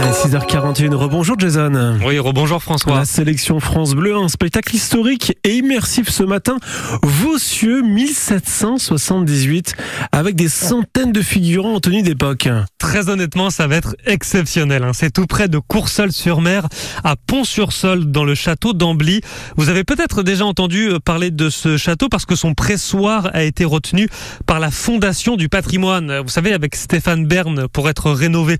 Allez, 6h41, rebonjour Jason. Oui, rebonjour François. La sélection France Bleu, un spectacle historique et immersif ce matin. Vossieux 1778, avec des centaines de figurants en tenue d'époque. Très honnêtement, ça va être exceptionnel. hein. C'est tout près de Courseul-sur-Mer, à Pont-sur-Sol, dans le château d'Ambly. Vous avez peut-être déjà entendu euh, parler de ce château parce que son pressoir a été retenu par la Fondation du patrimoine. Vous savez, avec Stéphane Bern pour être rénové.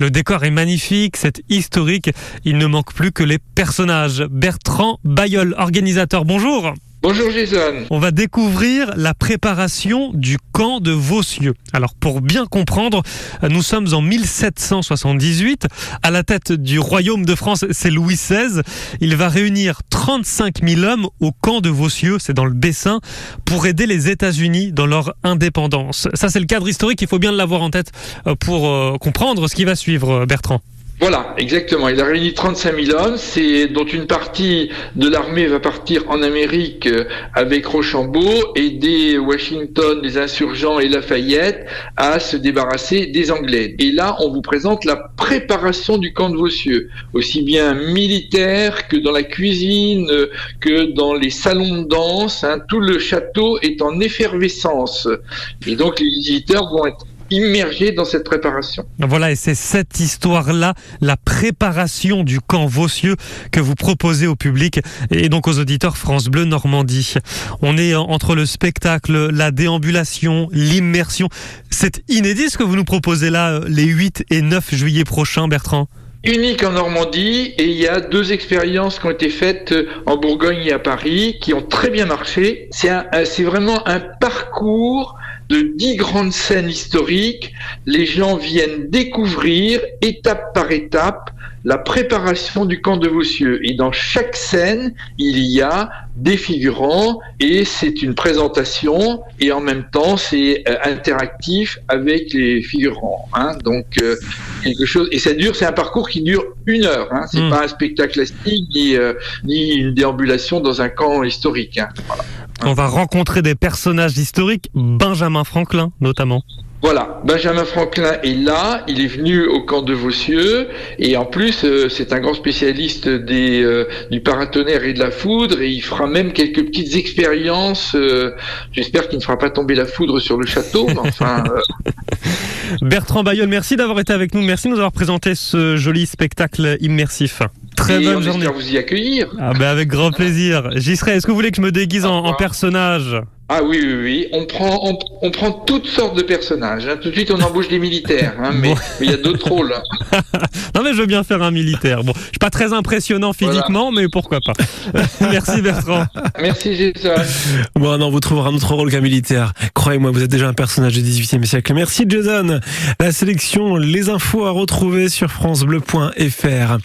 Le décor est magnifique, c'est historique. Il ne manque plus que les personnages. Bertrand Bayeul, organisateur, bonjour. Bonjour Jason. On va découvrir la préparation du camp de Vossieux. Alors pour bien comprendre, nous sommes en 1778. À la tête du royaume de France, c'est Louis XVI. Il va réunir 35 000 hommes au camp de Vossieux, c'est dans le Bessin, pour aider les États-Unis dans leur indépendance. Ça c'est le cadre historique, il faut bien l'avoir en tête euh, pour euh, comprendre ce qui va suivre, euh, Bertrand. Voilà, exactement. Il a réuni 35 000 hommes, dont une partie de l'armée va partir en Amérique euh, avec Rochambeau, aider Washington, les insurgents et Lafayette à se débarrasser des Anglais. Et là, on vous présente la préparation du camp de Vossieux, aussi bien militaire que dans la cuisine, euh, que dans les salons de danse. hein. Tout le château est en effervescence. Et donc, les visiteurs vont être immergés dans cette préparation. Voilà, et c'est cette histoire-là, la préparation du camp Vossieux que vous proposez au public et donc aux auditeurs France Bleu Normandie. On est entre le spectacle, la déambulation, l'immersion. C'est inédit ce que vous nous proposez là euh, les 8 et 9 juillet prochains, Bertrand? unique en Normandie et il y a deux expériences qui ont été faites euh, en Bourgogne et à Paris qui ont très bien marché. C'est c'est vraiment un parcours de dix grandes scènes historiques. Les gens viennent découvrir étape par étape la préparation du camp de Vossieux. Et dans chaque scène, il y a des figurants et c'est une présentation et en même temps c'est euh, interactif avec les figurants. hein. Donc euh, quelque chose et ça dure, c'est un parcours qui dure une heure. Hein. C'est Mm. pas un spectacle classique ni euh, ni une déambulation dans un camp historique. hein. Voilà. On va rencontrer des personnages historiques, Benjamin Franklin notamment. Voilà, Benjamin Franklin est là, il est venu au camp de Vossieux et en plus euh, c'est un grand spécialiste des, euh, du paratonnerre et de la foudre. Et il fera même quelques petites expériences. euh, J'espère qu'il ne fera pas tomber la foudre sur le château, mais enfin euh, Bertrand Bayeul, merci d'avoir été avec nous, merci de nous avoir présenté ce joli spectacle immersif. Très et bonne on journée. vous y accueillir. Ah ben avec grand plaisir. J'y serai. Est-ce que vous voulez que je me déguise en, en revoir. personnage? Ah oui, oui, oui, on prend, on, on prend toutes sortes de personnages. hein. Tout de suite on embauche des militaires, hein, mais Bon. mais il y a d'autres rôles. hein. Non mais je veux bien faire un militaire. Bon, je suis pas très impressionnant physiquement, mais pourquoi pas. Merci Bertrand. Merci Jason. Bon, non, vous trouverez un autre rôle qu'un militaire. Croyez-moi, vous êtes déjà un personnage du 18e siècle. Merci Jason. La sélection, les infos à retrouver sur FranceBleu.fr.